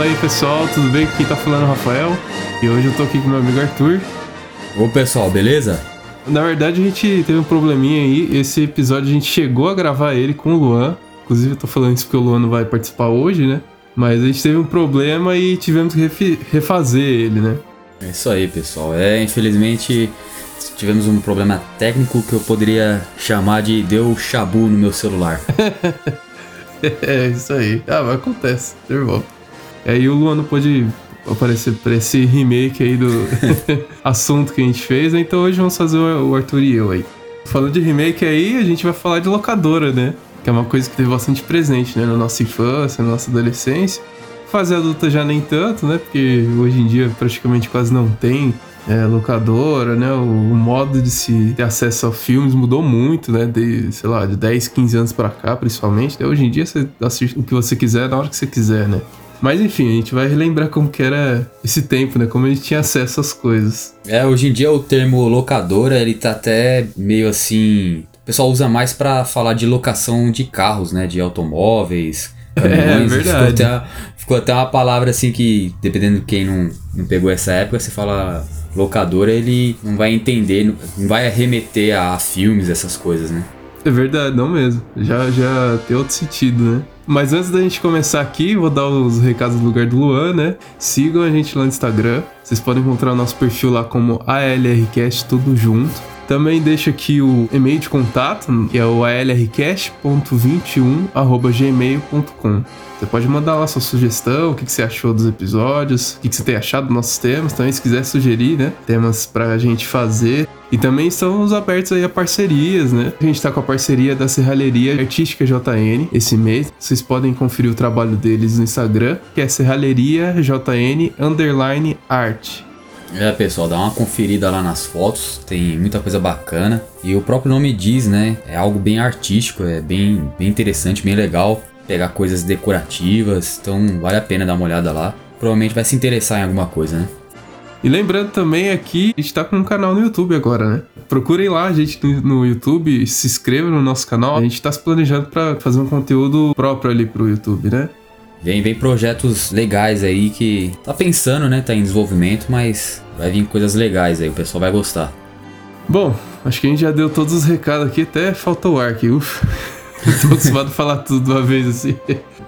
Fala aí pessoal, tudo bem? Quem tá falando o Rafael e hoje eu tô aqui com meu amigo Arthur. Ô pessoal, beleza? Na verdade a gente teve um probleminha aí, esse episódio a gente chegou a gravar ele com o Luan, inclusive eu tô falando isso porque o Luan não vai participar hoje, né? Mas a gente teve um problema e tivemos que refazer ele, né? É isso aí pessoal, é infelizmente tivemos um problema técnico que eu poderia chamar de deu chabu no meu celular. é isso aí, ah, mas acontece, irmão. E aí o Luan não pôde aparecer pra esse remake aí do assunto que a gente fez, né? então hoje vamos fazer o Arthur e eu aí. Falando de remake aí, a gente vai falar de locadora, né? Que é uma coisa que teve bastante presente, né? Na nossa infância, na nossa adolescência. Fase adulta já nem tanto, né? Porque hoje em dia praticamente quase não tem é, locadora, né? O, o, modo de se ter acesso a filmes mudou muito, né? De, sei lá, de 10, 15 anos para cá, principalmente. Né? Hoje em dia você assiste o que você quiser na hora que você quiser, né? Mas enfim, a gente vai relembrar como que era esse tempo, né? Como a gente tinha acesso às coisas. É, hoje em dia o termo locadora, ele tá até meio assim... O pessoal usa mais para falar de locação de carros, né? De automóveis, caminhões. É, verdade. Ficou até, ficou até uma palavra assim que, dependendo de quem não, não pegou essa época, você fala locadora, ele não vai entender, não vai arremeter a filmes, essas coisas, né? É verdade, não mesmo. Já, já tem outro sentido, né? Mas antes da gente começar aqui, vou dar os recados do lugar do Luan, né? Sigam a gente lá no Instagram. Vocês podem encontrar o nosso perfil lá como ALRcast tudo junto. Também deixo aqui o e-mail de contato, que é o alrcast.21@gmail.com. Você pode mandar lá sua sugestão, o que, você achou dos episódios, o que, você tem achado dos nossos temas. Também, se quiser sugerir, né? Temas pra gente fazer. E também estamos abertos aí a parcerias, né? A gente está com a parceria da Serralheria Artística JN esse mês. Vocês podem conferir o trabalho deles no Instagram, que é Serralheria JN Underline Art. É, pessoal, dá uma conferida lá nas fotos, tem muita coisa bacana. E o próprio nome diz, né? É algo bem artístico, é bem, bem interessante, bem legal. Pegar coisas decorativas, então vale a pena dar uma olhada lá. Provavelmente vai se interessar em alguma coisa, né? E lembrando também aqui, a gente tá com um canal no YouTube agora, né? Procurem lá a gente no YouTube, se inscrevam no nosso canal. A gente tá se planejando para fazer um conteúdo próprio ali pro YouTube, né? Vem, vem projetos legais aí que tá pensando, né? Tá em desenvolvimento, mas vai vir coisas legais aí, o pessoal vai gostar. Bom, acho que a gente já deu todos os recados aqui, até faltou ar aqui, ufa. Tô acostumado a falar tudo de uma vez assim.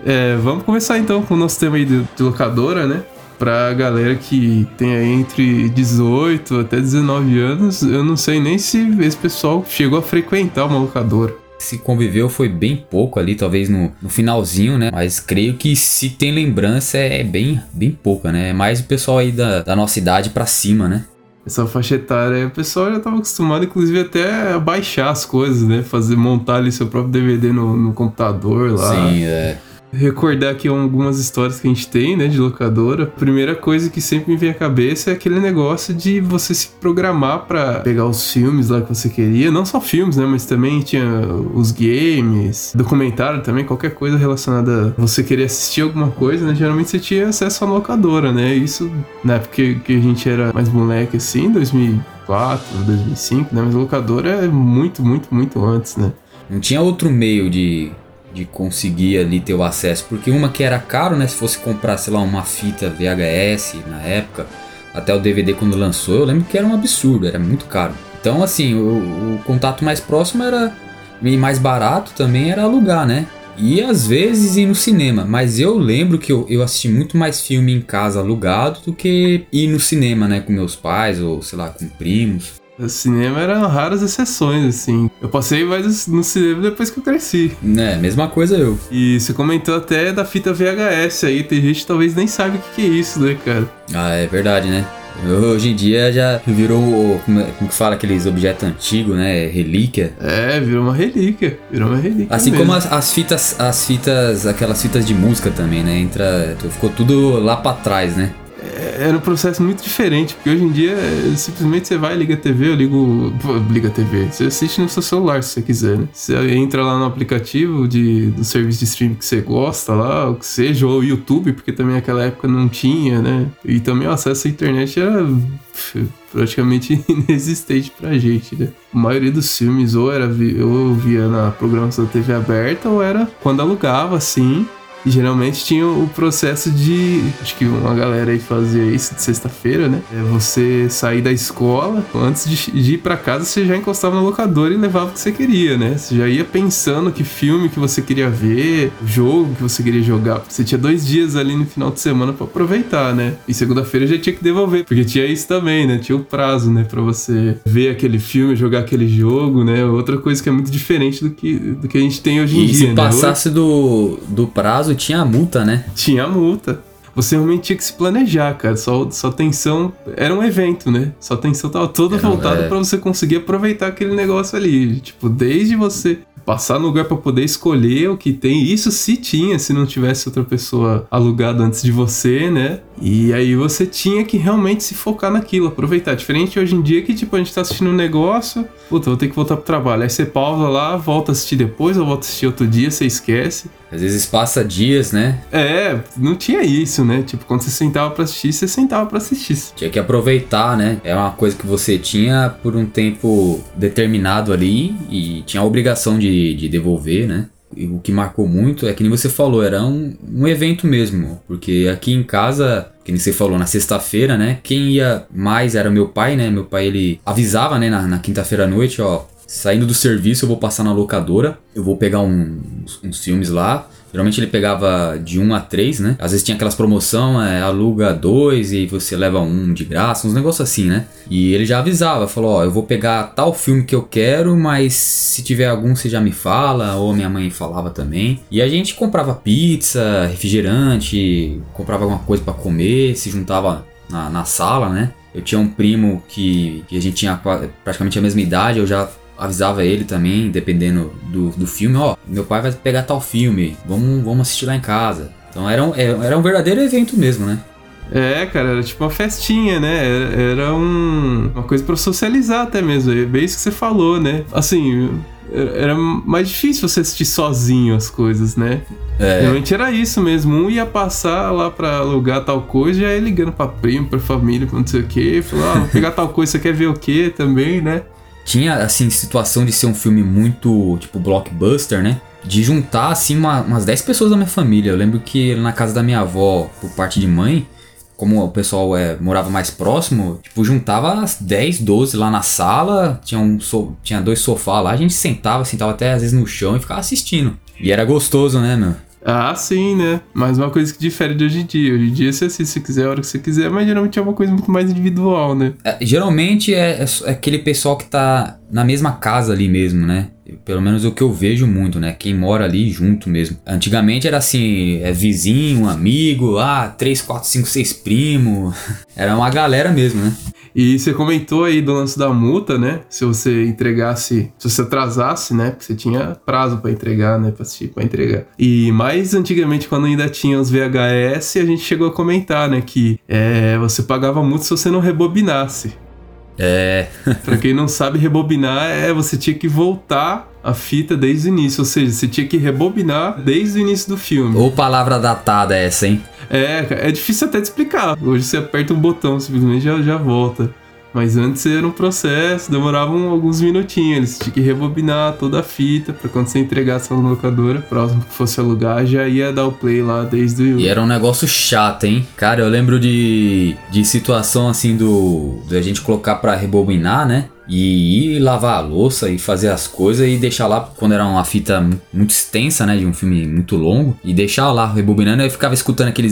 É, vamos começar então com o nosso tema aí de, de locadora, né? pra galera que tem aí entre 18 até 19 anos, eu não sei nem se esse pessoal chegou a frequentar uma locadora. Se conviveu foi bem pouco ali, talvez no, no finalzinho, né? Mas creio que se tem lembrança é bem, bem pouca, né? É mais o pessoal aí da, da nossa idade pra cima, né? Essa faixa etária, o pessoal já estava acostumado, inclusive, até a baixar as coisas, né? Fazer, montar ali seu próprio DVD no, no computador lá. Sim, é recordar aqui algumas histórias que a gente tem, né, de locadora. Primeira coisa que sempre me vem à cabeça é aquele negócio de você se programar para pegar os filmes lá que você queria, não só filmes, né, mas também tinha os games, documentário também, qualquer coisa relacionada a você querer assistir alguma coisa, né? Geralmente você tinha acesso à locadora, né? Isso na época que a gente era mais moleque assim, 2004, 2005, né? Mas locadora é muito, muito, muito antes, né? Não tinha outro meio de de conseguir ali ter o acesso, porque uma que era caro, né, se fosse comprar, sei lá, uma fita VHS na época, até o DVD quando lançou, eu lembro que era um absurdo, era muito caro. Então, assim, o, o contato mais próximo era e mais barato também era alugar, né? E às vezes ir no cinema, mas eu lembro que eu, eu assisti muito mais filme em casa alugado do que ir no cinema, né, com meus pais ou sei lá, com primos. O cinema eram raras exceções, assim. Eu passei mais no cinema depois que eu cresci. É, mesma coisa eu. E você comentou até da fita VHS aí. Tem gente que talvez nem sabe o que é isso, né, cara? Ah, é verdade, né? Hoje em dia já virou, como, é, como que fala, aqueles objetos antigos, né? Relíquia. É, virou uma relíquia. Virou uma relíquia. Assim mesmo. como as, as, fitas, as fitas, aquelas fitas de música também, né? Entra, ficou tudo lá para trás, né? É, era um processo muito diferente, porque hoje em dia simplesmente você vai, liga a TV, eu ligo. Liga a TV. Você assiste no seu celular se você quiser, né? Você entra lá no aplicativo de, do serviço de streaming que você gosta lá, o que seja, ou YouTube, porque também naquela época não tinha, né? E também o acesso à internet era praticamente inexistente pra gente, né? A maioria dos filmes ou era ou via na programação da TV aberta ou era quando alugava assim E geralmente tinha o processo de. Acho que uma galera aí fazia isso de sexta-feira, né? É você sair da escola, antes de, de ir para casa, você já encostava na locadora e levava o que você queria, né? Você já ia pensando que filme que você queria ver, jogo que você queria jogar. Você tinha dois dias ali no final de semana para aproveitar, né? E segunda-feira já tinha que devolver, porque tinha isso também, né? Tinha o prazo, né? Pra você ver aquele filme, jogar aquele jogo, né? Outra coisa que é muito diferente do que, do que a gente tem hoje em E dia, se né? passasse do, do prazo, tinha a multa, né? Tinha multa. Você realmente tinha que se planejar, cara. Só, só atenção. Era um evento, né? Sua atenção tava toda Era voltada é. pra você conseguir aproveitar aquele negócio ali. Tipo, desde você passar no lugar pra poder escolher o que tem. Isso se tinha, se não tivesse outra pessoa alugada antes de você, né? E aí você tinha que realmente se focar naquilo, aproveitar. Diferente hoje em dia que, tipo, a gente tá assistindo um negócio, puta, vou ter que voltar pro trabalho. Aí você pausa lá, volta a assistir depois, ou volta a assistir outro dia, você esquece. Às vezes passa dias, né? É, não tinha isso, né? Tipo, quando você sentava pra assistir, você sentava pra assistir. Tinha que aproveitar, né? Era uma coisa que você tinha por um tempo determinado ali e tinha a obrigação de, de devolver, né? E o que marcou muito é que nem você falou, era um, um evento mesmo. Porque aqui em casa, que nem você falou, na sexta-feira, né? Quem ia mais era meu pai, né? Meu pai, ele avisava, né? Na, na quinta-feira à noite, ó. Saindo do serviço, eu vou passar na locadora. Eu vou pegar um- uns, uns filmes lá. Geralmente ele pegava de 1 a 3, né? Às vezes tinha aquelas promoção, é, aluga dois e você leva um de graça, uns negócios assim, né? E ele já avisava, falou, ó, eu vou pegar tal filme que eu quero, mas se tiver algum você já me fala, ou minha mãe falava também. E a gente comprava pizza, refrigerante, comprava alguma coisa pra comer, se juntava na, na sala, né? Eu tinha um primo que, que a gente tinha praticamente a mesma idade, eu já avisava ele também, dependendo do, do filme, ó, meu pai vai pegar tal filme, vamos, vamos assistir lá em casa. Então era um, era era um verdadeiro evento mesmo, né? É, cara, era tipo uma festinha, né? Era, era um- uma coisa pra socializar até mesmo. É bem isso que você falou, né? Assim, era era mais difícil você assistir sozinho as coisas, né? É, Realmente era isso mesmo. Um ia passar lá pra alugar tal coisa, já ia ligando pra primo, pra família, pra não sei o quê. Falou, ah, vou pegar tal coisa, você quer ver o quê também, né? Tinha, assim, situação de ser um filme muito, tipo, blockbuster, né? De juntar, assim, uma- umas 10 pessoas da minha família. Eu lembro que na casa da minha avó, por parte de mãe, como o pessoal é, morava mais próximo, tipo, juntava as 10, 12 lá na sala, tinha, um so- tinha dois sofás lá, a gente sentava, sentava até às vezes no chão e ficava assistindo. E era gostoso, né, meu? Ah, sim, né? Mas uma coisa que difere de hoje em dia. Hoje em dia você assiste se quiser, a hora que você quiser, mas geralmente é uma coisa muito mais individual, né? É, geralmente é, é aquele pessoal que tá na mesma casa ali mesmo, né? Pelo menos o que eu vejo muito, né? Quem mora ali junto mesmo. Antigamente era assim, é vizinho, amigo, ah, 3, 4, 5, 6 primo. Era uma galera mesmo, né? E você comentou aí do lance da multa, né? Se você entregasse, se você atrasasse, né? Porque você tinha prazo pra entregar, né? Pra assistir, pra entregar. E mais antigamente, quando ainda tinha os VHS, a gente chegou a comentar, né? Que é, você pagava multa se você não rebobinasse. É, Pra quem não sabe, rebobinar é você tinha que voltar a fita desde o início. Ou seja, você tinha que rebobinar desde o início do filme. ou palavra datada essa, hein? É, é difícil até de explicar. Hoje você aperta um botão, simplesmente já, já volta. Mas antes era um processo, demoravam alguns minutinhos. Eles tinham que rebobinar toda a fita pra quando você entregasse na locadora, próximo que fosse alugar, já ia dar o play lá desde o. E era um negócio chato, hein? Cara, eu lembro de, de situação assim do. da gente colocar pra rebobinar, né? E ir lavar a louça e fazer as coisas e deixar lá, quando era uma fita mu- muito extensa, né? De um filme muito longo, e deixar lá rebobinando, eu ficava escutando aquele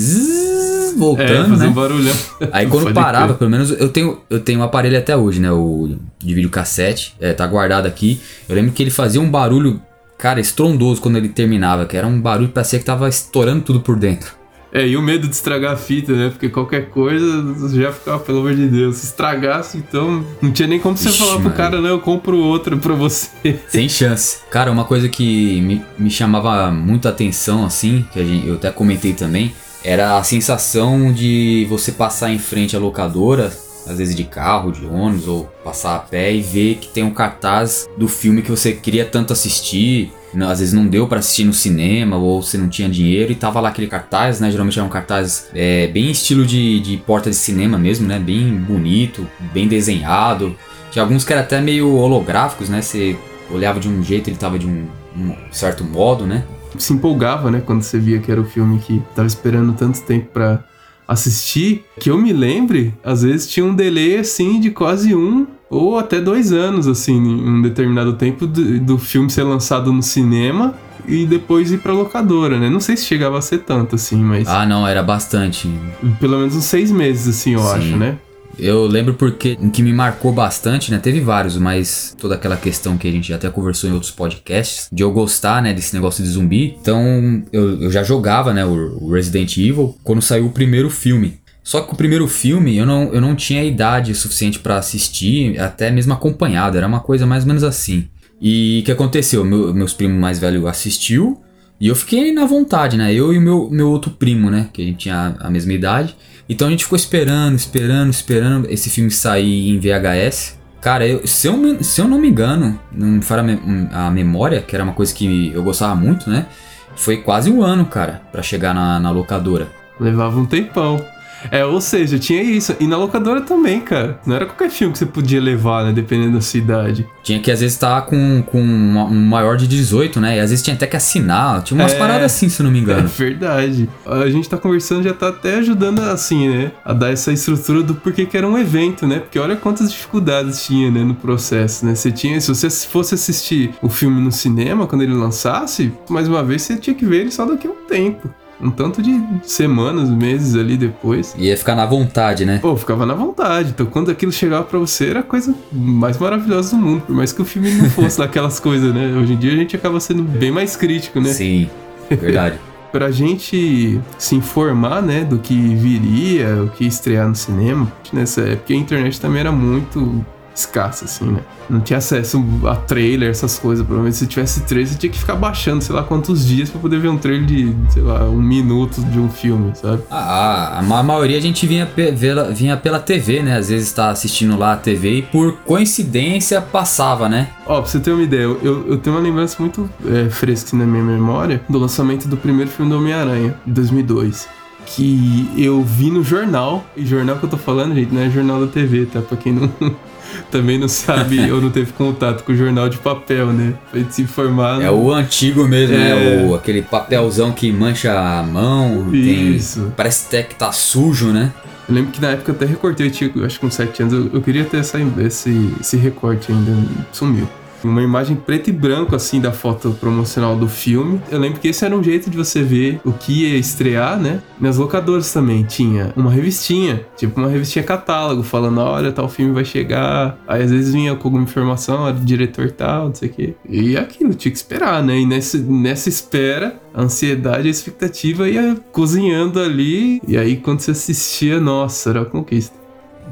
zzz, é, voltando, fazer um né? barulhão. Aí quando parava, crer. pelo menos eu tenho, eu tenho um aparelho até hoje, né? O de videocassete, é, tá guardado aqui. Eu lembro que ele fazia um barulho, cara, estrondoso quando ele terminava, que era um barulho que parecia que tava estourando tudo por dentro. É, e o medo de estragar a fita, né? Porque qualquer coisa já ficava, pelo amor de Deus. Se estragasse, então não tinha nem como você Ixi, falar pro Maria. cara, não, eu compro outra pra você. Sem chance. Cara, uma coisa que me, me chamava muita atenção, assim, que a gente, eu até comentei também, era a sensação de você passar em frente à locadora, às vezes de carro, de ônibus, ou passar a pé e ver que tem um cartaz do filme que você queria tanto assistir. Às vezes não deu pra assistir no cinema, ou você não tinha dinheiro, e tava lá aquele cartaz, né? Geralmente era um cartaz é, bem estilo de, de porta de cinema mesmo, né? Bem bonito, bem desenhado. Tinha alguns que eram até meio holográficos, né? Você olhava de um jeito, ele tava de um, um certo modo, né? Se empolgava, né? Quando você via que era o filme que tava esperando tanto tempo pra assistir, que eu me lembre, às vezes tinha um delay assim de quase um ou até dois anos, assim, em um determinado tempo do, do filme ser lançado no cinema e depois ir pra locadora, né? Não sei se chegava a ser tanto, assim, mas. Ah, não, era bastante. Pelo menos uns seis meses, assim, eu Sim. acho, né? Eu lembro porque o que me marcou bastante, né? Teve vários, mas toda aquela questão que a gente até conversou em outros podcasts, de eu gostar, né, desse negócio de zumbi. Então, eu, eu já jogava, né, o, Resident Evil quando saiu o primeiro filme. Só que o primeiro filme eu não, eu não tinha idade suficiente para assistir, até mesmo acompanhado, era uma coisa mais ou menos assim. E o que aconteceu? Meu, meus primos mais velhos assistiu e eu fiquei na vontade, né? Eu e o meu, meu outro primo, né? Que a gente tinha a mesma idade. Então a gente ficou esperando, esperando, esperando esse filme sair em VHS. Cara, eu, se, eu, se eu não me engano, não fara a memória, que era uma coisa que eu gostava muito, né? Foi quase um ano, cara, para chegar na, na locadora. Levava um tempão. É, ou seja, tinha isso. E na locadora também, cara. Não era qualquer filme que você podia levar, né? Dependendo da sua idade. Tinha que às vezes estar tá com, com um maior de 18, né? E às vezes tinha até que assinar. Tinha umas é, paradas assim, se não me engano. É verdade. A gente tá conversando já tá até ajudando assim, né? A dar essa estrutura do porquê que era um evento, né? Porque olha quantas dificuldades tinha, né? No processo, né? Você tinha. Se você fosse assistir o filme no cinema, quando ele lançasse, mais uma vez você tinha que ver ele só daqui a um tempo um tanto de semanas, meses ali depois. Ia ficar na vontade, né? Pô, ficava na vontade. Então quando aquilo chegava para você era a coisa mais maravilhosa do mundo. Por mais que o filme não fosse daquelas coisas, né? Hoje em dia a gente acaba sendo bem mais crítico, né? Sim, verdade. pra gente se informar, né, do que viria, o que estrear no cinema, nessa época a internet também era muito escassa, assim, né? Não tinha acesso a trailer, essas coisas. Provavelmente se tivesse trailer, você tinha que ficar baixando, sei lá, quantos dias para poder ver um trailer de, sei lá, um minuto de um filme, sabe? Ah, a maioria a gente vinha, vinha pela TV, né? Às vezes tá assistindo lá a TV e por coincidência passava, né? Ó, pra você ter uma ideia, eu, eu tenho uma lembrança muito é, fresca assim, na minha memória do lançamento do primeiro filme do Homem-Aranha, de 2002 que eu vi no jornal, e jornal que eu tô falando, gente, não é jornal da TV, tá? Pra quem não, também não sabe ou não teve contato com o jornal de papel, né? Pra gente se informar. É o antigo mesmo, né? é... né? O, aquele papelzão que mancha a mão. Isso. Tem, parece até que tá sujo, né? Eu lembro que na época eu até recortei, eu tinha, acho que com 7 anos, eu, eu queria ter essa, esse, esse recorte ainda, sumiu uma imagem preto e branco assim da foto promocional do filme. Eu lembro que esse era um jeito de você ver o que ia estrear, né? Nas locadoras também tinha uma revistinha, tipo uma revistinha catálogo, falando, olha, tal filme vai chegar. Aí às vezes vinha com alguma informação, era diretor tal, não sei o quê. E aquilo, tinha que esperar, né? E nessa, nessa espera, a ansiedade, a expectativa ia cozinhando ali. E aí quando você assistia, nossa, era a conquista.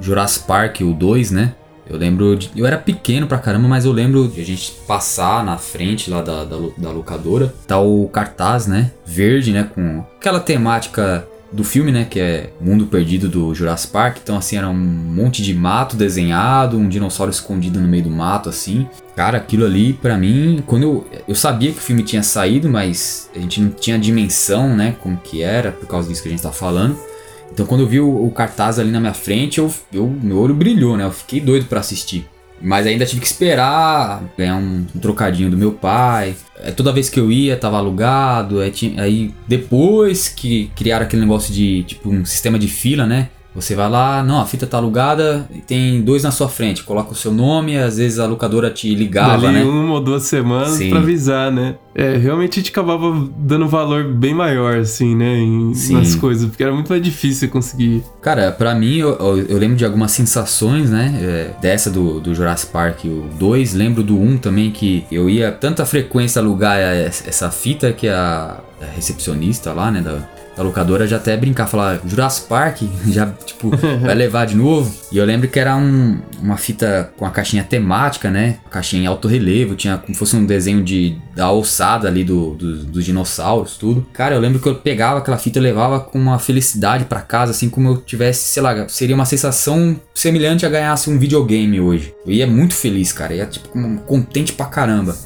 Jurassic Park, o 2, né? Eu lembro. De, eu era pequeno pra caramba, mas eu lembro de a gente passar na frente lá da, da, da locadora. Tá o cartaz, né? Verde, né? Com aquela temática do filme, né? Que é Mundo Perdido do Jurassic Park. Então, assim, era um monte de mato desenhado, um dinossauro escondido no meio do mato, assim. Cara, aquilo ali, para mim, quando eu. Eu sabia que o filme tinha saído, mas a gente não tinha dimensão, né? Como que era, por causa disso que a gente tá falando. Então quando eu vi o, o cartaz ali na minha frente, eu, eu, meu olho brilhou, né? Eu fiquei doido para assistir. Mas ainda tive que esperar ganhar um, um, trocadinho do meu pai. É, toda vez que eu ia, tava alugado. Aí, tinha, aí depois que criaram aquele negócio de tipo um sistema de fila, né? Você vai lá, não, a fita tá alugada e tem dois na sua frente. Coloca o seu nome, às vezes a locadora te ligava, Dali né? uma ou duas semanas Sim. pra avisar, né? É, realmente a gente acabava dando valor bem maior, assim, né? Em, nas coisas, porque era muito mais difícil conseguir. Cara, para mim, eu, eu, lembro de algumas sensações, né? É, dessa do, do Jurassic Park, o 2. Lembro do 1 um também, que eu ia tanta frequência alugar essa fita que a, a recepcionista lá, né? Da, a locadora já até brincar, falar Jurassic Park, já, tipo, vai levar de novo. E eu lembro que era um, uma fita com a caixinha temática, né? Caixinha em alto relevo, tinha como fosse um desenho de, da alçada ali do, do, dos dinossauros, tudo. Cara, eu lembro que eu pegava aquela fita e levava com uma felicidade para casa, assim como eu tivesse, sei lá, seria uma sensação semelhante a ganhasse um videogame hoje. Eu ia muito feliz, cara, ia tipo contente pra caramba.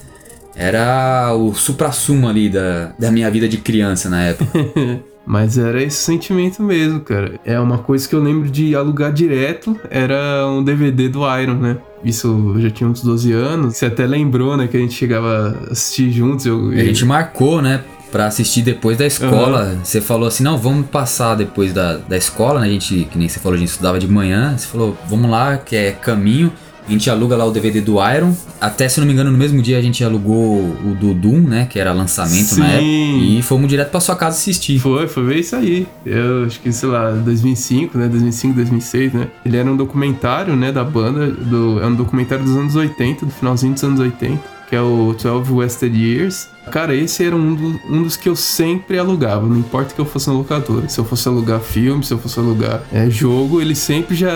Era o supra-sumo ali da, da minha vida de criança na época. Mas era esse sentimento mesmo, cara. É uma coisa que eu lembro de alugar direto, era um DVD do Iron, né? Isso eu já tinha uns 12 anos. Você até lembrou, né, que a gente chegava a assistir juntos. Eu, a gente marcou, né? pra assistir depois da escola. Você falou assim, não, vamos passar depois da, da escola, né? A gente, que nem você falou, a gente estudava de manhã. Você falou, vamos lá, que é caminho. A gente aluga lá o DVD do Iron. Até, se não me engano, no mesmo dia a gente alugou o do Doom, né? Que era lançamento Sim. na época. E fomos direto pra sua casa assistir. Foi, foi ver isso aí. Eu acho que, sei lá, 2005, né? 2005, 2006, né? Ele era um documentário, né, da banda. Do, é um documentário dos anos 80, do finalzinho dos anos 80. Que é o 12 Wasted Years. Cara, esse era um, do- um dos que eu sempre alugava. Não importa que eu fosse na locadora. Se eu fosse alugar filme, se eu fosse alugar é, jogo, ele sempre já...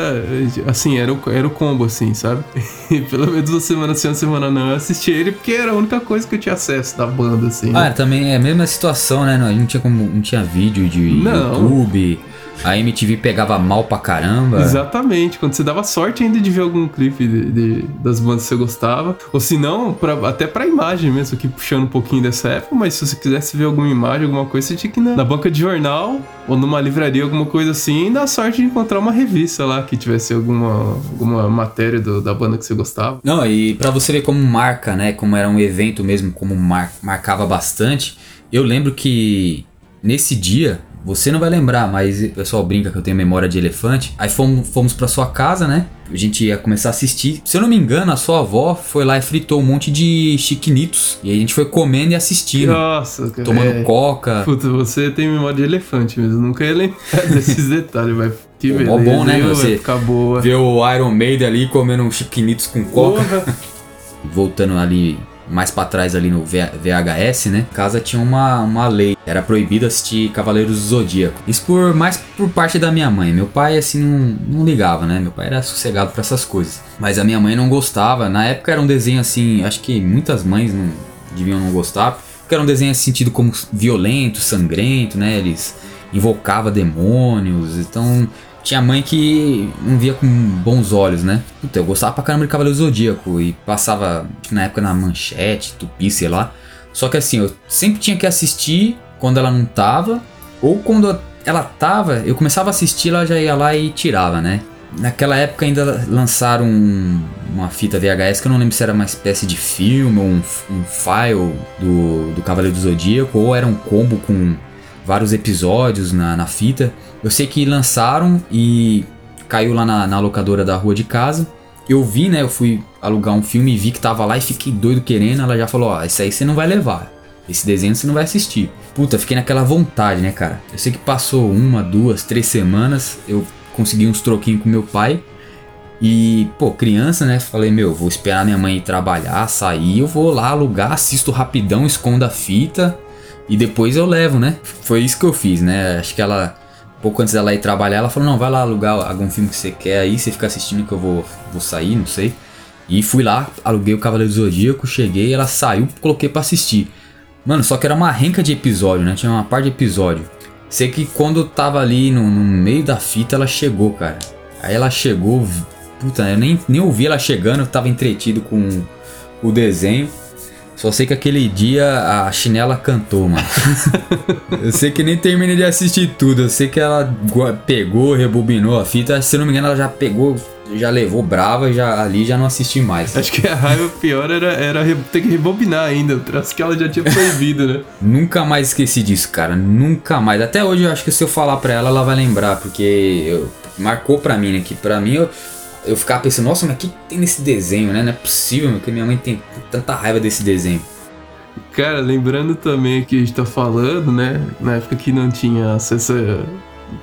Assim, era o, era o combo, assim, sabe? E pelo menos uma semana sim, uma semana não. Eu assisti ele porque era a única coisa que eu tinha acesso da banda, assim. Ah, também é a mesma situação, né? Não, não tinha como. Não tinha vídeo de Não. YouTube. A MTV pegava mal pra caramba. Exatamente, quando você dava sorte ainda de ver algum clipe de- de- das bandas que você gostava, ou se não, pra- até pra imagem mesmo, aqui puxando um pouquinho dessa época, mas se você quisesse ver alguma imagem, alguma coisa, você tinha que ir na, na banca de jornal ou numa livraria, alguma coisa assim, e dar sorte de encontrar uma revista lá que tivesse alguma, alguma matéria do- da banda que você gostava. Não, e pra você ver como marca, né? Como era um evento mesmo, como mar- marcava bastante. Eu lembro que nesse dia, você não vai lembrar, mas o pessoal brinca que eu tenho memória de elefante. Aí fomos, fomos pra sua casa, né? A gente ia começar a assistir. Se eu não me engano, a sua avó foi lá e fritou um monte de chiquinitos. E a gente foi comendo e assistindo. Nossa, cara. tomando é. coca. Puta, você tem memória de elefante mesmo, nunca ia lembrar desses detalhes, mas que beleza. mó bom, né, você Vai boa. Ver o Iron Maiden ali comendo um chiquinitos com coca. Voltando ali mais pra trás ali no VHS, né? Casa tinha uma, uma lei, era proibido assistir Cavaleiros do Zodíaco. Isso por mais por parte da minha mãe. Meu pai assim não, não ligava, né? Meu pai era sossegado pra essas coisas. Mas a minha mãe não gostava. Na época era um desenho assim, acho que muitas mães não deviam não gostar, porque era um desenho assim, sentido como violento, sangrento, né? Eles invocavam demônios, então tinha mãe que não via com bons olhos, né? Puta, eu gostava pra caramba de Cavaleiro do Zodíaco e passava na época na manchete, tupi, sei lá. Só que assim, eu sempre tinha que assistir quando ela não tava, ou quando ela tava, eu começava a assistir, ela já ia lá e tirava, né? Naquela época ainda lançaram um- uma fita VHS que eu não lembro se era uma espécie de filme ou um, um file do, do Cavaleiro do Zodíaco, ou era um combo com vários episódios na, na fita. Eu sei que lançaram e caiu lá na, na locadora da rua de casa. Eu vi, né? Eu fui alugar um filme e vi que tava lá e fiquei doido querendo. Ela já falou: Ó, isso aí você não vai levar. Esse desenho você não vai assistir. Puta, fiquei naquela vontade, né, cara? Eu sei que passou uma, duas, três semanas. Eu consegui uns troquinhos com meu pai. E, pô, criança, né? Falei, meu, vou esperar minha mãe ir trabalhar, sair. Eu vou lá alugar, assisto rapidão, escondo a fita. E depois eu levo, né? Foi isso que eu fiz, né? Acho que ela, pouco antes dela ir trabalhar, ela falou: Não, vai lá alugar algum filme que você quer aí, você fica assistindo que eu vou, vou sair, não sei. E fui lá, aluguei o Cavaleiro do Zodíaco, cheguei, ela saiu, coloquei pra assistir. Mano, só que era uma renca de episódio, né? Tinha uma parte de episódio. Sei que quando eu tava ali no, no meio da fita, ela chegou, cara. Aí ela chegou, puta, eu nem, nem ouvi ela chegando, eu tava entretido com o desenho. Só sei que aquele dia a chinela cantou, mano. eu sei que nem terminei de assistir tudo. Eu sei que ela pegou, rebobinou a fita. Se eu não me engano, ela já pegou, já levou brava, já ali já não assisti mais. Acho que a raiva pior era, era ter que rebobinar ainda, o troço que ela já tinha proibido, né? Nunca mais esqueci disso, cara. Nunca mais. Até hoje eu acho que se eu falar pra ela, ela vai lembrar, porque eu- marcou pra mim, né? Que pra mim eu, eu ficava pensando, nossa, mas o que tem nesse desenho, né? Não é possível, meu, que minha mãe tem tanta raiva desse desenho. Cara, lembrando também que a gente tá falando, né? Na época que não tinha acesso a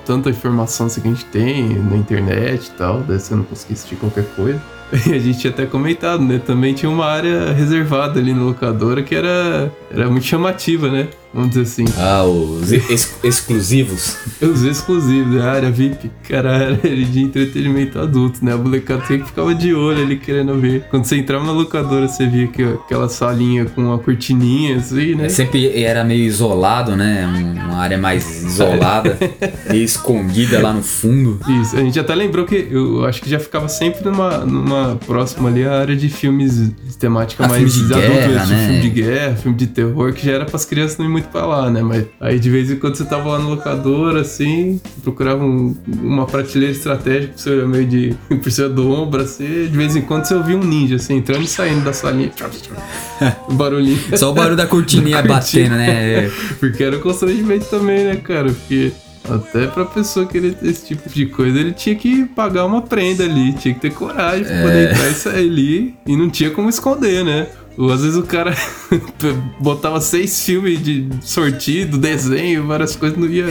tanta informação assim que a gente tem na internet e tal, daí você não conseguia assistir qualquer coisa. E a gente tinha até comentado, né? Também tinha uma área reservada ali na locadora que era, era muito chamativa, né? Vamos dizer assim. Ah, os ex- exclusivos. Os exclusivos, a área VIP. Cara, a área de entretenimento adulto, né? A molecada sempre ficava de olho ali querendo ver. Quando você entrava na locadora, você via que, aquela salinha com uma cortininha assim, né? Sempre era meio isolado, né? Um- Uma área mais isolada, meio escondida lá no fundo. Isso, a gente até lembrou que eu acho que já ficava sempre numa, numa uma próxima ali a área de filmes de temática Ah, mais filme de adulta, guerra, né? filme de guerra, filme de terror, que já era pras crianças não ir muito pra lá, né? Mas aí de vez em quando você tava lá no locador, assim, procurava um- uma prateleira estratégica você olhar meio de por cima do ombro, assim, de vez em quando você ouvia um ninja, assim, entrando e saindo da salinha. o barulhinho. Só o barulho da cortininha Da batendo, né? É. Porque era um constrangimento também, né, cara? Porque até pra pessoa querer ter esse tipo de coisa, ele tinha que pagar uma prenda ali, tinha que ter coragem pra poder entrar e sair ali. E não tinha como esconder, né? Às vezes o cara botava seis filmes de sortido, desenho, várias coisas, não ia.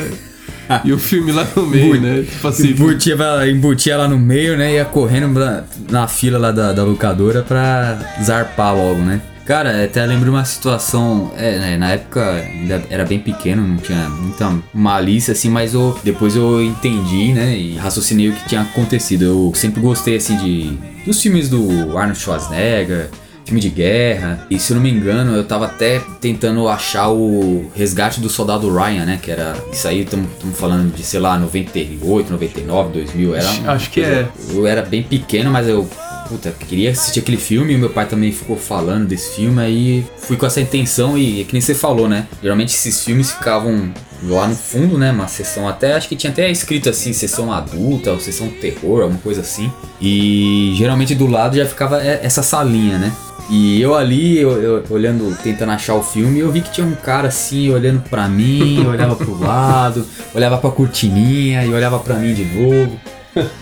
E o filme lá no meio, né? Tipo assim. Embutia, embutia lá no meio, né? Ia correndo na, na fila lá da, da locadora pra zarpar logo, né? Cara, até lembro uma situação. É, né, na época ainda era bem pequeno, não tinha muita malícia assim, mas eu, depois eu entendi, né? E raciocinei o que tinha acontecido. Eu sempre gostei assim de. dos filmes do Arnold Schwarzenegger. Filme de guerra, e se eu não me engano, eu tava até tentando achar o Resgate do Soldado Ryan, né? Que era. Isso aí, estamos falando de, sei lá, 98, 99, 2000. Era uma Acho que é. Eu era bem pequeno, mas eu. Puta, queria assistir aquele filme e meu pai também ficou falando desse filme, aí fui com essa intenção e é que nem você falou, né? Geralmente esses filmes ficavam lá no fundo, né? Uma sessão até, acho que tinha até escrito assim, sessão adulta ou sessão terror, alguma coisa assim. E geralmente do lado já ficava essa salinha, né? E eu ali, eu, eu olhando, tentando achar o filme, eu vi que tinha um cara assim, olhando pra mim, olhava pro lado, olhava pra cortininha e olhava pra mim de novo.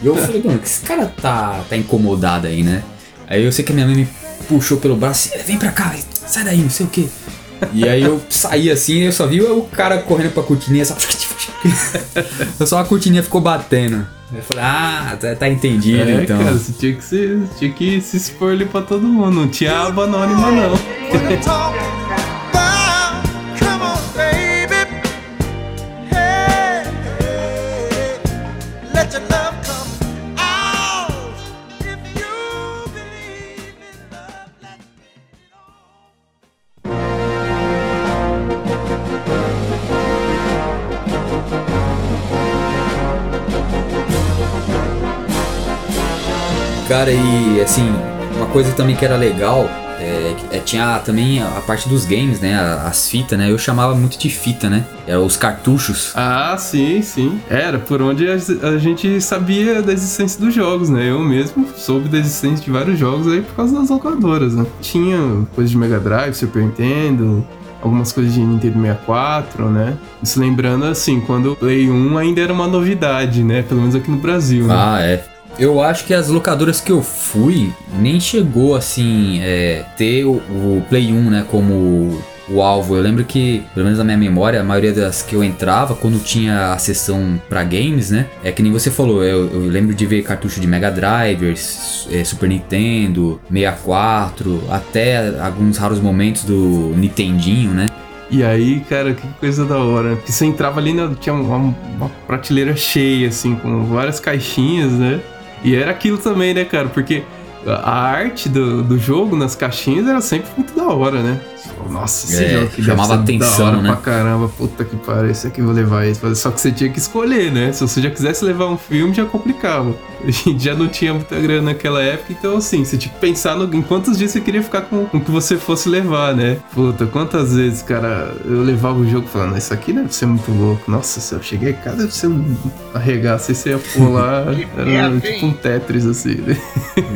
E eu falei, mano, que esse cara tá, tá incomodado aí, né? Aí eu sei que a minha mãe me puxou pelo braço, "Eh, vem pra cá, sai daí, não sei o que. E aí eu saí assim, eu só vi o cara correndo pra cortininha, só... só a cortininha ficou batendo. Eu falei, ah, tá, tá entendido É, então. cara, você tinha que, se, tinha que se expor ali pra todo mundo. Não tinha aba anônima, não. Cara, e assim, uma coisa também que era legal é, é, tinha também a parte dos games, né? a- As fitas, né? Eu chamava muito de fita, né? Eram os cartuchos. Ah, sim, sim. Era por onde a, a gente sabia da existência dos jogos, né? Eu mesmo soube da existência de vários jogos aí por causa das locadoras, né? Tinha coisas de Mega Drive, Super Nintendo, algumas coisas de Nintendo 64, né? Isso lembrando, assim, quando o Play 1 ainda era uma novidade, né? Pelo menos aqui no Brasil, né? Ah, é. Eu acho que as locadoras que eu fui nem chegou assim é, ter o, o Play 1, né, como o alvo. Eu lembro que, pelo menos na minha memória, a maioria das que eu entrava, quando tinha a sessão pra games, né, é que nem você falou, eu, eu lembro de ver cartucho de Mega Drive, é, Super Nintendo, 64, até alguns raros momentos do Nintendinho, né. E aí, cara, que coisa da hora. Porque você entrava ali, né, tinha uma, uma prateleira cheia, assim, com várias caixinhas, né? E era aquilo também, né, cara? Porque a arte do, do jogo nas caixinhas era sempre muito da hora, né? Nossa, esse É, jogo aqui chamava atenção, hora né? pra caramba. Puta que pariu, esse aqui eu vou levar esse. Só que você tinha que escolher, né? Se você já quisesse levar um filme, já complicava. A gente já não tinha muita grana naquela época, então assim, você tinha que pensar no, em quantos dias você queria ficar com, o que você fosse levar, né? Puta, quantas vezes, cara, eu levava o jogo falando, isso aqui deve ser muito louco. Nossa, se eu cheguei cá, deve ser um arregaço. Aí você ia pular, era tipo um Tetris, assim, né?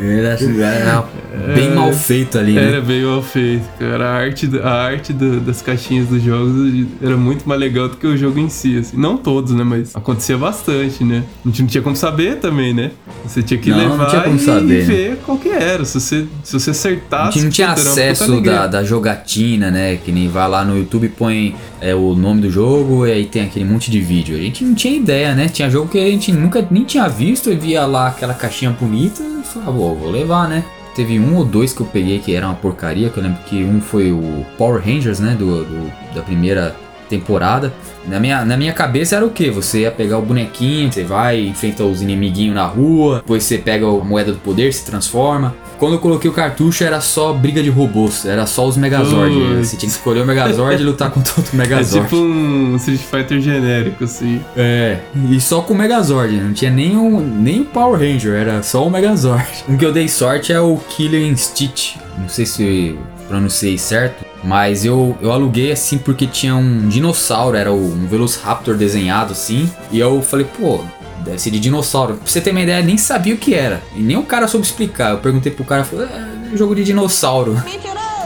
Era, era bem mal feito ali, né. Era bem mal feito, cara. A arte, a arte do- das caixinhas dos jogos era muito mais legal do que o jogo em si, assim. Não todos, né? Mas acontecia bastante, né? A gente não tinha como saber também, né? Você tinha que Não, não levar tinha como e, saber. e ver qual que era. Se você, se você A acertasse... gente não tinha acesso da, da jogatina, né? Que nem vai lá no YouTube e põe é, o nome do jogo e aí tem aquele monte de vídeo. A gente não tinha ideia, né? Tinha jogo que a gente nunca nem tinha visto e via lá aquela caixinha bonita e falava, "Pô, vou levar, né? Teve um ou dois que eu peguei que era uma porcaria, que eu lembro que um foi o Power Rangers, né? Do, do- da primeira temporada. Na minha, na minha cabeça era o que? Você ia pegar o bonequinho, você vai, enfrenta os inimiguinhos na rua, depois você pega a moeda do poder, se transforma. Quando eu coloquei o cartucho era só briga de robôs, era só os Megazord. Você tinha que escolher o Megazord e lutar contra outro É Megazord. tipo um Street Fighter genérico, assim. É, e só com o Megazord, não tinha nem o, nem o Power Ranger, era só o Megazord. Um que eu dei sorte é o Killer Stitch, não sei se pronunciei certo, mas eu, eu aluguei assim porque tinha um dinossauro, era um Velociraptor desenhado assim, e eu falei, pô, deve ser de dinossauro. Pra você ter uma ideia, nem sabia o que era, e nem o cara soube explicar. Eu perguntei pro cara, falou, é jogo de dinossauro.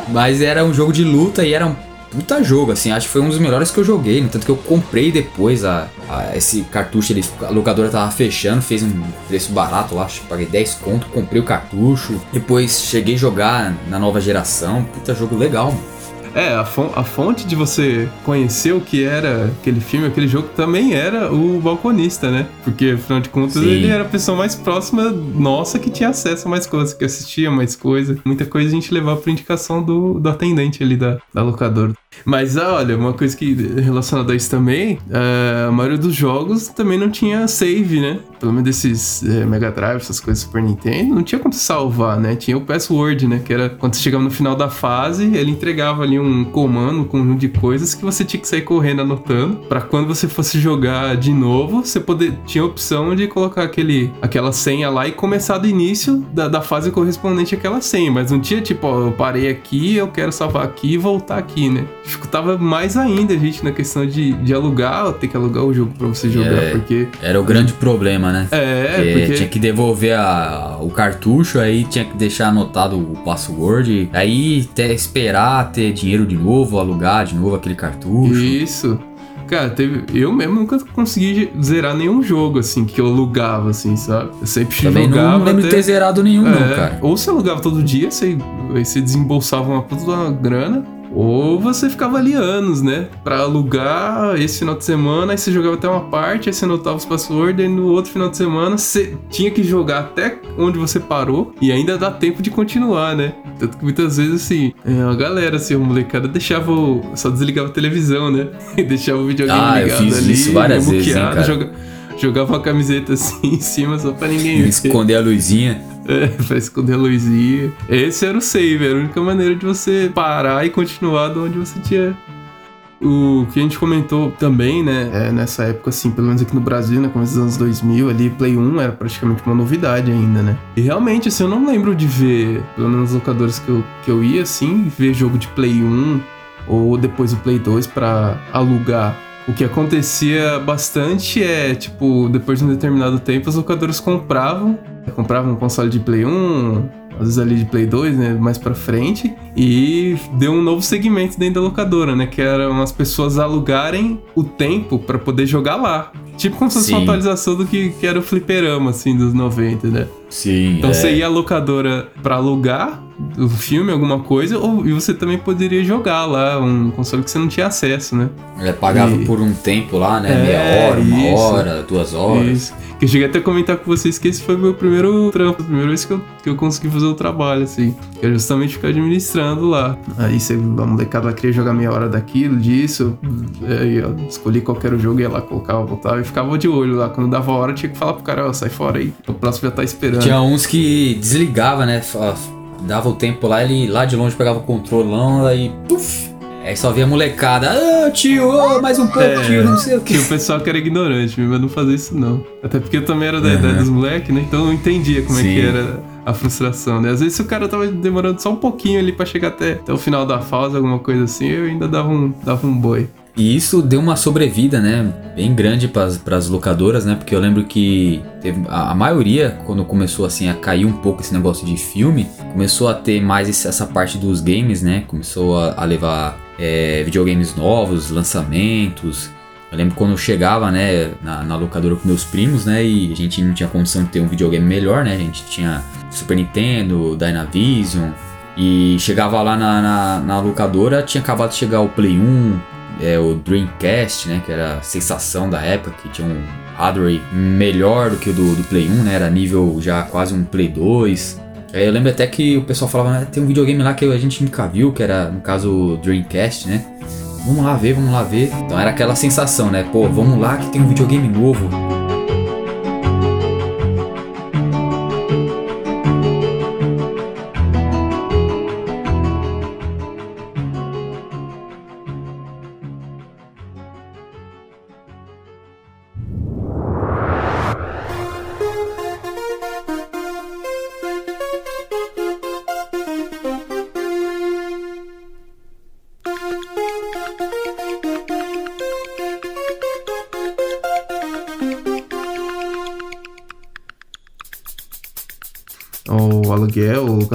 Mas era um jogo de luta e era um puta jogo, assim, acho que foi um dos melhores que eu joguei, no tanto que eu comprei depois a, a- esse cartucho, ele, a locadora tava fechando, fez um preço barato lá, acho que paguei 10 conto, comprei o cartucho, depois cheguei a jogar na nova geração, puta jogo legal, mano. É, a, fon- a fonte de você conhecer o que era aquele filme, aquele jogo, também era o balconista, né? Porque, afinal de contas, Sim. ele era a pessoa mais próxima nossa que tinha acesso a mais coisas, que assistia mais coisa. Muita coisa a gente levava por indicação do, do atendente ali da, da locadora. Mas, ah, olha, uma coisa que relacionada a isso também, é, a maioria dos jogos também não tinha save, né? Pelo menos desses é, Mega Drive, essas coisas Super Nintendo, não tinha como salvar, né? Tinha o password, né? Que era quando você chegava no final da fase, ele entregava ali um comando, um conjunto de coisas que você tinha que sair correndo anotando, Pra quando você fosse jogar de novo, você poder, tinha a opção de colocar aquele, aquela senha lá e começar do início da, da fase correspondente àquela senha, mas não tinha tipo, ó, eu parei aqui, eu quero salvar aqui e voltar aqui, né? Dificultava mais ainda a gente na questão de, de alugar, ter que alugar o jogo pra você jogar, É. porque Era o grande problema, né? é, Porque porque tinha que devolver a- o cartucho, aí tinha que deixar anotado o password, aí até esperar ter dinheiro de novo, alugar de novo aquele cartucho. Isso. Cara, teve, eu mesmo nunca consegui zerar nenhum jogo, assim, que eu alugava, assim, sabe? Eu sempre Também jogava não lembro de ter zerado nenhum, não, É, cara. Ou você alugava todo dia, você, aí você desembolsava uma puta grana, ou você ficava ali anos, né? Pra alugar esse final de semana, aí você jogava até uma parte, aí você anotava os passwords, aí no outro final de semana você tinha que jogar até onde você parou, e ainda dá tempo de continuar, né? Tanto que muitas vezes, assim, é, a galera, assim, a molecada deixava o... só desligava a televisão, né? E deixava o videogame Ah, eu ligado fiz ali, isso várias vezes, hein, cara. joga- Jogava uma camiseta assim em cima só pra ninguém ver. Esconder a luzinha. É, pra esconder a luzinha. Esse era o save, era a única maneira de você parar e continuar de onde você tinha. O que a gente comentou também, né, é, nessa época, assim, pelo menos aqui no Brasil, né, começo dos anos 2000, ali, Play 1 era praticamente uma novidade ainda, né. E realmente, assim, eu não lembro de ver, pelo menos nos locadores que eu, que eu ia, assim, ver jogo de Play 1 ou depois o Play 2 pra alugar. O que acontecia bastante é, tipo, depois de um determinado tempo, os locadores compravam comprava um console de Play 1, às vezes ali de Play 2, né, mais pra frente, e deu um novo segmento dentro da locadora, né, que eram as pessoas alugarem o tempo pra poder jogar lá. Tipo como se fosse uma atualização do que, que era o fliperama, assim, dos 90, né? Sim. Então é. você ia à locadora pra alugar o filme, alguma coisa, ou, e você também poderia jogar lá um console que você não tinha acesso, né? É, pagava E- por um tempo lá, né? É, Meia hora, uma isso. hora, duas horas. Isso. Que eu cheguei até a comentar com vocês que esse foi o meu primeiro trampo, a primeira vez que eu, que eu consegui fazer o trabalho, assim. Que era justamente ficar administrando lá. Aí você, a molecada lá queria jogar meia hora daquilo, disso. Aí eu escolhi qual que era o jogo, ia lá, colocava, voltava e ficava de olho lá. Quando dava a hora, tinha que falar pro cara, ó, sai fora aí. O próximo já tá esperando. Tinha uns que desligava, né? Dava o tempo lá, ele lá de longe pegava o controlão, aí. Puf! Aí só via a molecada. Ah, tio, ô, mais um pouco, É. tio, não sei o que. Tinha o pessoal que era ignorante, mas não fazia isso não. Até porque eu também era da Uhum. idade dos moleques, né? Então eu entendia como é Sim. que era a frustração, né? Às vezes se o cara tava demorando só um pouquinho ali pra chegar até, até o final da fase, alguma coisa assim, eu ainda dava um, dava um boi. E isso deu uma sobrevida, né? Bem grande para as locadoras, né? Porque eu lembro que teve- a, a maioria, quando começou assim a cair um pouco esse negócio de filme, começou a ter mais esse- essa parte dos games, né? Começou a, a levar é, videogames novos, lançamentos. Eu lembro quando eu chegava, né, na, na locadora com meus primos, né, e a gente não tinha condição de ter um videogame melhor, né, a gente tinha Super Nintendo, Dynavision, e chegava lá na, na, na locadora, tinha acabado de chegar o Play 1, é, o Dreamcast, né, que era a sensação da época, que tinha um hardware melhor do que o do, do Play 1, né, era nível já quase um Play 2. Aí eu lembro até que o pessoal falava, "Ah, tem um videogame lá que a gente nunca viu, que era, no caso, o Dreamcast, né? vamos lá ver, vamos lá ver. Então era aquela sensação, né? Pô, vamos lá que tem um videogame novo.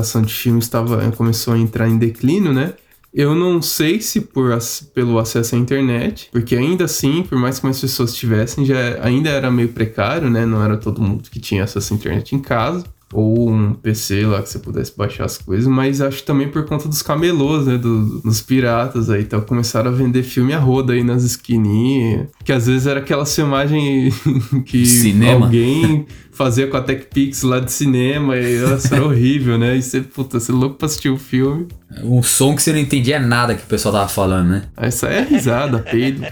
Aluguel, a locação de filmes estava começou a entrar em declínio, né? Eu não sei se por pelo acesso à internet, porque ainda assim, por mais que mais pessoas tivessem, já ainda era meio precário, né? Não era todo mundo que tinha acesso à internet em casa. Ou um PC lá que você pudesse baixar as coisas, mas acho também por conta dos camelôs, né? do- dos piratas aí. Então começaram a vender filme a roda aí nas esquininhas. Que às vezes era aquela filmagem que Cinema. alguém fazia com a TechPix lá de cinema e nossa, era horrível, né? E você, puta, você é louco pra assistir o filme. Um som que você não entendia nada que o pessoal tava falando, né? Aí a risada, peido,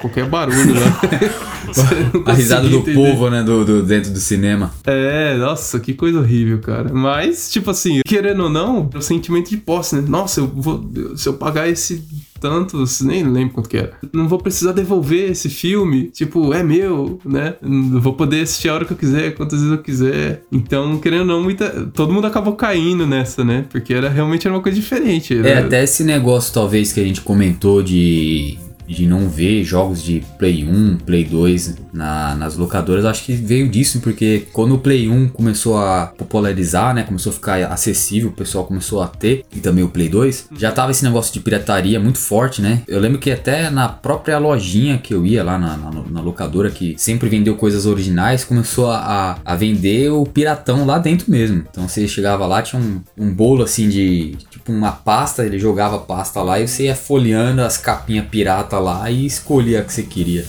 qualquer barulho, né? A risada do entender. povo, né? Do, do- dentro do cinema. É, nossa, que coisa horrível, cara. Mas, tipo assim, querendo ou não, o sentimento de posse, né? Nossa, eu vou. Se eu pagar esse tanto, nem lembro quanto que era. Não vou precisar devolver esse filme. Tipo, é meu, né? Vou poder assistir a hora que eu quiser, quantas vezes eu quiser. Então, querendo ou não, muita, todo mundo acabou caindo nessa, né? Porque era realmente era uma coisa diferente. É, Era, até esse negócio, talvez, que a gente comentou de, de não ver jogos de Play 1, Play 2 na- nas locadoras, acho que veio disso, porque quando o Play 1 começou a popularizar, né? Começou a ficar acessível, o pessoal começou a ter, e também o Play 2, já tava esse negócio de pirataria muito forte, né? Eu lembro que até na própria lojinha que eu ia lá na, na- na locadora, que sempre vendeu coisas originais, começou a, a vender o piratão lá dentro mesmo. Então você chegava lá, tinha um, um bolo assim de. Tipo uma pasta, ele jogava pasta lá e você ia folheando as capinhas pirata lá e escolhia a que você queria.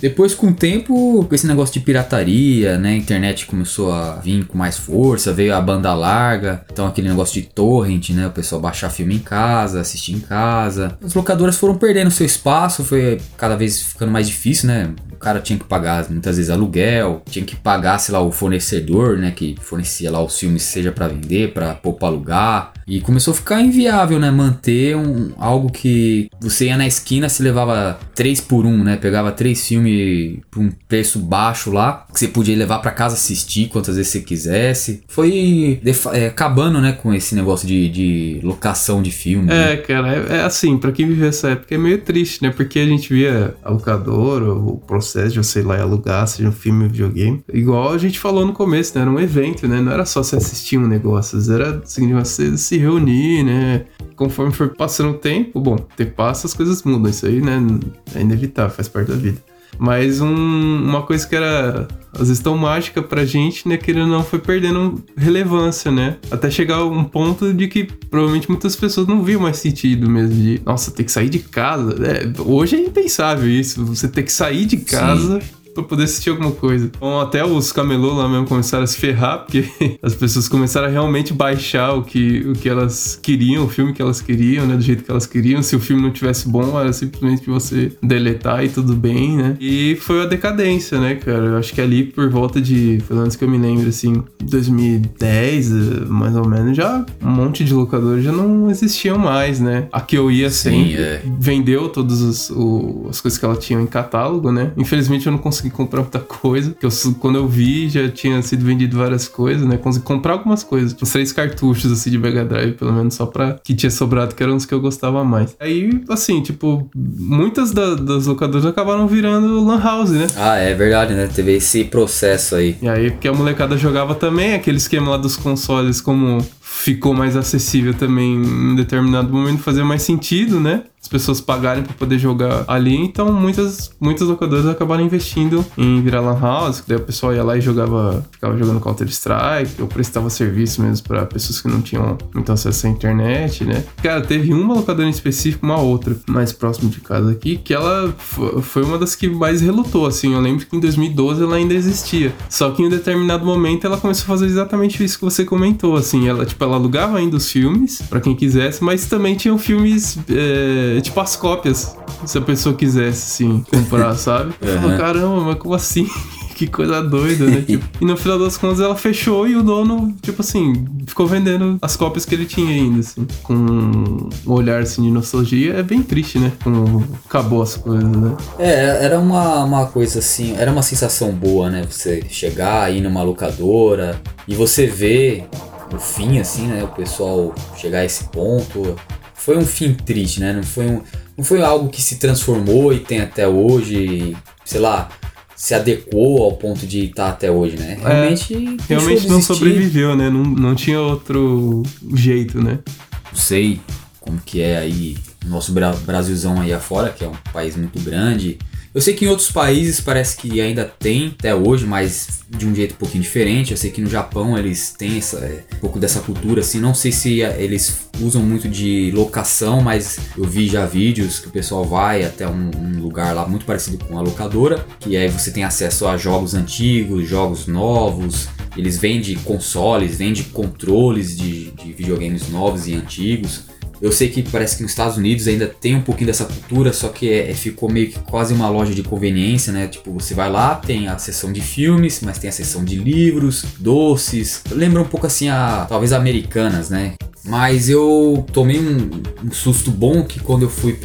Depois, com o tempo, esse negócio de pirataria, né? A internet começou a vir com mais força, veio a banda larga, então aquele negócio de torrent, né? O pessoal baixar filme em casa, assistir em casa. As locadoras foram perdendo seu espaço, foi cada vez ficando mais difícil, né? Cara tinha que pagar muitas vezes aluguel, tinha que pagar, sei lá, o fornecedor, né? Que fornecia lá os filmes, seja para vender, para pra alugar. E começou a ficar inviável, né? Manter um, algo que você ia na esquina, se levava 3 por 1, né? Pegava três filmes por um preço baixo lá, que você podia levar pra casa assistir quantas vezes você quisesse. Foi é, acabando, né? Com esse negócio de, de locação de filme. né? É, cara, é, é assim, pra quem viveu essa época é meio triste, né? Porque a gente via a locadora, o processo você ir lá alugar, seja um filme ou videogame. Igual a gente falou no começo, né? Era um evento, né? Não era só você assistir um negócio, era assim, você se reunir, né? Conforme for passando o tempo, bom, o tempo passa, as coisas mudam. Isso aí, né? É inevitável, faz parte da vida. Mas um- uma coisa que era, às vezes, tão mágica pra gente, né? Querendo ou não, foi perdendo relevância, né? Até chegar a um ponto de que provavelmente muitas pessoas não viam mais sentido mesmo de, nossa, ter que sair de casa. É, hoje é impensável isso, você ter que sair de casa. Pra poder assistir alguma coisa. Então, até os camelô lá mesmo começaram a se ferrar, porque as pessoas começaram a realmente baixar o que, o que elas queriam, o filme que elas queriam, né? Do jeito que elas queriam. Se o filme não tivesse bom, era simplesmente você deletar e tudo bem, né? E foi a decadência, né, cara? Eu acho que ali por volta de, pelo menos que eu me lembro, assim, 2010, eh, mais ou menos, já um monte de locadoras já não existiam mais, né? A que eu ia Sim, sempre é. vendeu todas as, o- as coisas que ela tinha em catálogo, né? Infelizmente eu não consegui comprar muita coisa, que eu, quando eu vi já tinha sido vendido várias coisas, né? Consegui comprar algumas coisas, tipo, três cartuchos assim de Mega Drive, pelo menos só pra que tinha sobrado, que eram os que eu gostava mais. Aí, assim, tipo, muitas da- das locadoras acabaram virando Lan House, né? Ah, é verdade, né? Teve esse processo aí. E aí, porque a molecada jogava também aquele esquema lá dos consoles, como ficou mais acessível também em determinado momento, fazia mais sentido, né? As pessoas pagarem pra poder jogar ali, então muitas, muitas locadoras acabaram investindo em virar lan house, que daí o pessoal ia lá e jogava, ficava jogando Counter Strike, ou prestava serviço mesmo pra pessoas que não tinham muito acesso à internet, né? Cara, teve uma locadora em específico, uma outra, mais próximo de casa aqui, que ela fo- foi uma das que mais relutou, assim. Eu lembro que em 2012 ela ainda existia. Só que em um determinado momento ela começou a fazer exatamente isso que você comentou, assim. Ela, tipo, ela alugava ainda os filmes pra quem quisesse, mas também tinham filmes é, tipo as cópias. Se a pessoa quisesse, assim, comprar, sabe? Eu Uhum. caramba, mas como assim? que coisa doida, né? Tipo, e no final das contas ela fechou e o dono, tipo assim, ficou vendendo as cópias que ele tinha ainda, assim. Com um olhar, assim, de nostalgia. É bem triste, né? Como acabou as coisas, né? É, era uma, uma coisa assim, era uma sensação boa, né? Você chegar, ir numa locadora e você ver o fim, assim, né? O pessoal chegar a esse ponto. Foi um fim triste, né? Não foi, um, não foi algo que se transformou e tem até hoje, sei lá, se adequou ao ponto de estar até hoje, né? Realmente, É, Realmente não sobreviveu, né? Não, não tinha outro jeito, né? Não sei como que é aí o nosso Bra- Brasilzão aí afora, que é um país muito grande. Eu sei que em outros países parece que ainda tem até hoje, mas de um jeito um pouquinho diferente. Eu sei que no Japão eles têm essa, é, um pouco dessa cultura, assim. Não sei se é, eles usam muito de locação, mas eu vi já vídeos que o pessoal vai até um, um lugar lá muito parecido com a locadora, que aí você tem acesso a jogos antigos, jogos novos. Eles vendem consoles, vendem controles de, de videogames novos e antigos. Eu sei que parece que nos Estados Unidos ainda tem um pouquinho dessa cultura, só que é- é- ficou meio que quase uma loja de conveniência, né? Tipo, você vai lá, tem a seção de filmes, mas tem a seção de livros, doces. Lembra um pouco assim a talvez americanas, né? Mas eu tomei um, um susto bom que quando eu fui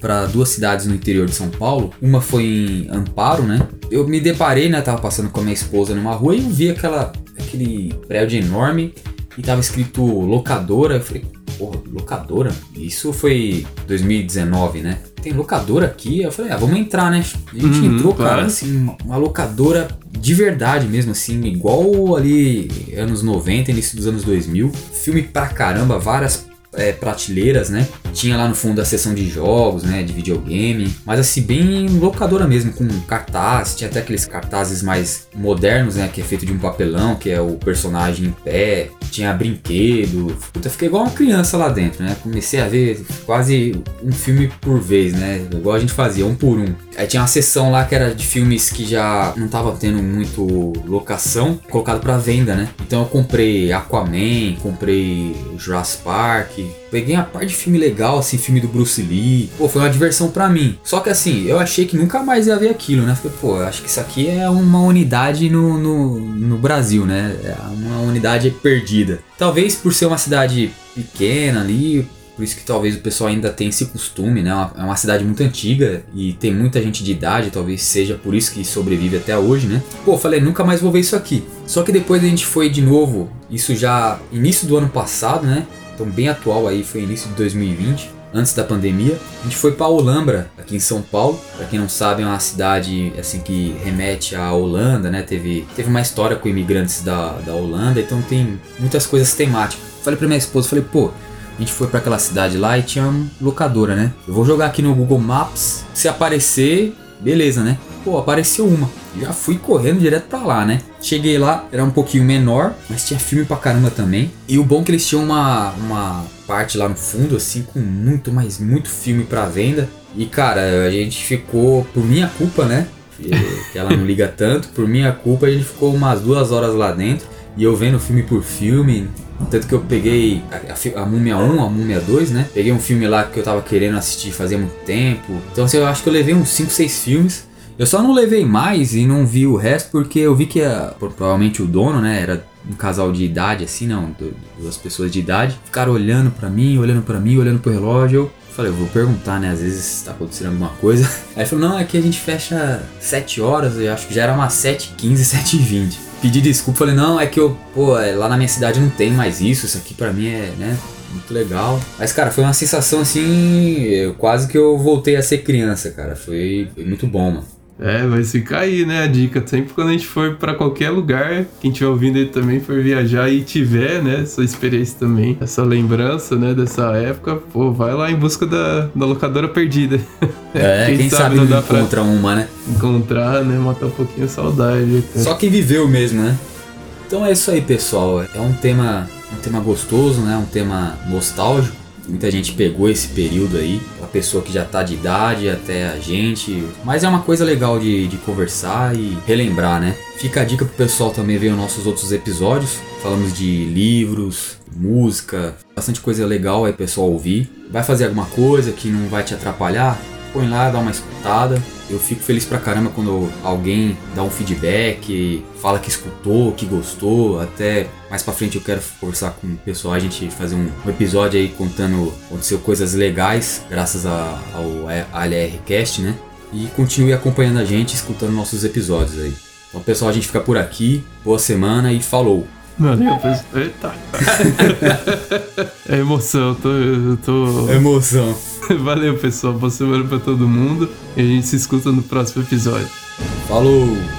para duas cidades no interior de São Paulo, uma foi em Amparo, né? Eu me deparei, né? Tava passando com a minha esposa numa rua e eu vi aquela, aquele prédio enorme e tava escrito locadora. Eu falei, porra, locadora? Isso foi 2019, né? Tem locadora aqui? Eu falei, ah, vamos entrar, né? A gente Uhum, entrou, claro. cara, assim, uma, locadora de verdade mesmo, assim, igual ali anos 90, início dos anos 2000. Filme pra caramba, várias é, prateleiras, né? Tinha lá no fundo a seção de jogos, né? De videogame. Mas assim, bem locadora mesmo, com cartaz. Tinha até aqueles cartazes mais modernos, né? Que é feito de um papelão, que é o personagem em pé. Tinha brinquedo. Puta, fiquei igual uma criança lá dentro, né? Comecei a ver quase um filme por vez, né? Igual a gente fazia, um por um. Aí tinha uma seção lá que era de filmes que já não tava tendo muito locação, colocado pra venda, né? Então eu comprei Aquaman, comprei Jurassic Park, peguei uma parte de filme legal, assim, filme do Bruce Lee. Pô, foi uma diversão pra mim. Só que assim, eu achei que nunca mais ia ver aquilo, né? Falei, pô, acho que isso aqui é uma unidade no, no, no Brasil, né? É uma unidade perdida. Talvez por ser uma cidade pequena ali, por isso que talvez o pessoal ainda tem esse costume, né? É uma- É cidade muito antiga e tem muita gente de idade, talvez seja por isso que sobrevive até hoje, né? Pô, falei, nunca mais vou ver isso aqui. Só que depois a gente foi de novo, isso já início do ano passado, né? Então bem atual aí, foi início de 2020, antes da pandemia. A gente foi pra Olambra, aqui em São Paulo. Pra quem não sabe, é uma cidade assim que remete à Holanda, né? Teve, teve uma história com imigrantes da, da Holanda, então tem muitas coisas temáticas. Falei pra minha esposa, falei, pô, a gente foi pra aquela cidade lá e tinha uma locadora, né? Eu vou jogar aqui no Google Maps. Se aparecer, beleza, né? Pô, apareceu uma. Já fui correndo direto pra lá, né? Cheguei lá, era um pouquinho menor, mas tinha filme pra caramba também. E o bom é que eles tinham uma, uma parte lá no fundo, assim, com muito, mas muito filme pra venda. E cara, a gente ficou, por minha culpa, né? Que ela não liga tanto, por minha culpa a gente ficou umas duas horas lá dentro. E eu vendo filme por filme, tanto que eu peguei a, a, a Múmia 1, a Múmia 2, né? Peguei um filme lá que eu tava querendo assistir fazia muito tempo. Então assim, eu acho que eu levei uns 5, 6 filmes. Eu só não levei mais e não vi o resto porque eu vi que a- pro- provavelmente o dono, né, era um casal de idade assim, não, du- duas pessoas de idade. Ficaram olhando pra mim, olhando pra mim, olhando pro relógio. Eu falei, eu vou perguntar, né, às vezes tá acontecendo alguma coisa. Aí falou, não, é que a gente fecha 7 horas, eu acho que já era umas 7h15, 7h20 pedi desculpa, falei, não, é que eu, pô, é, lá na minha cidade não tem mais isso, isso aqui pra mim é, né, muito legal. Mas, cara, foi uma sensação assim, quase que eu voltei a ser criança, cara, foi, foi muito bom, mano. É, vai ficar aí, né? A dica. Sempre quando a gente for pra qualquer lugar, quem tiver ouvindo aí também for viajar e tiver, né? Essa experiência também, essa lembrança, né? Dessa época, pô, vai lá em busca da, da locadora perdida. É, quem, sabe, não não encontra uma, né? encontrar, né? Matar um pouquinho a saudade. cara. Só quem viveu mesmo, né? Então é isso aí, pessoal. É um tema, um tema gostoso, né? Um tema nostálgico. Muita gente pegou esse período aí, a pessoa que já tá de idade até a gente. Mas é uma coisa legal de, de conversar e relembrar, né? Fica a dica pro pessoal também ver os nossos outros episódios. Falamos de livros, música, bastante coisa legal aí pessoal ouvir. Vai fazer alguma coisa que não vai te atrapalhar? Põe lá, dá uma escutada. Eu fico feliz pra caramba quando alguém dá um feedback, fala que escutou, que gostou. Até mais pra frente eu quero forçar com o pessoal a gente fazer um, episódio aí contando aconteceu coisas legais graças a, ao ALRcast, né? E continue acompanhando a gente, escutando nossos episódios aí. Então, pessoal, a gente fica por aqui. Boa semana e falou! Valeu, pessoal. Eita. é emoção, eu tô. Eu tô... Emoção. Valeu, pessoal. Boa semana pra todo mundo. E a gente se escuta no próximo episódio. Falou!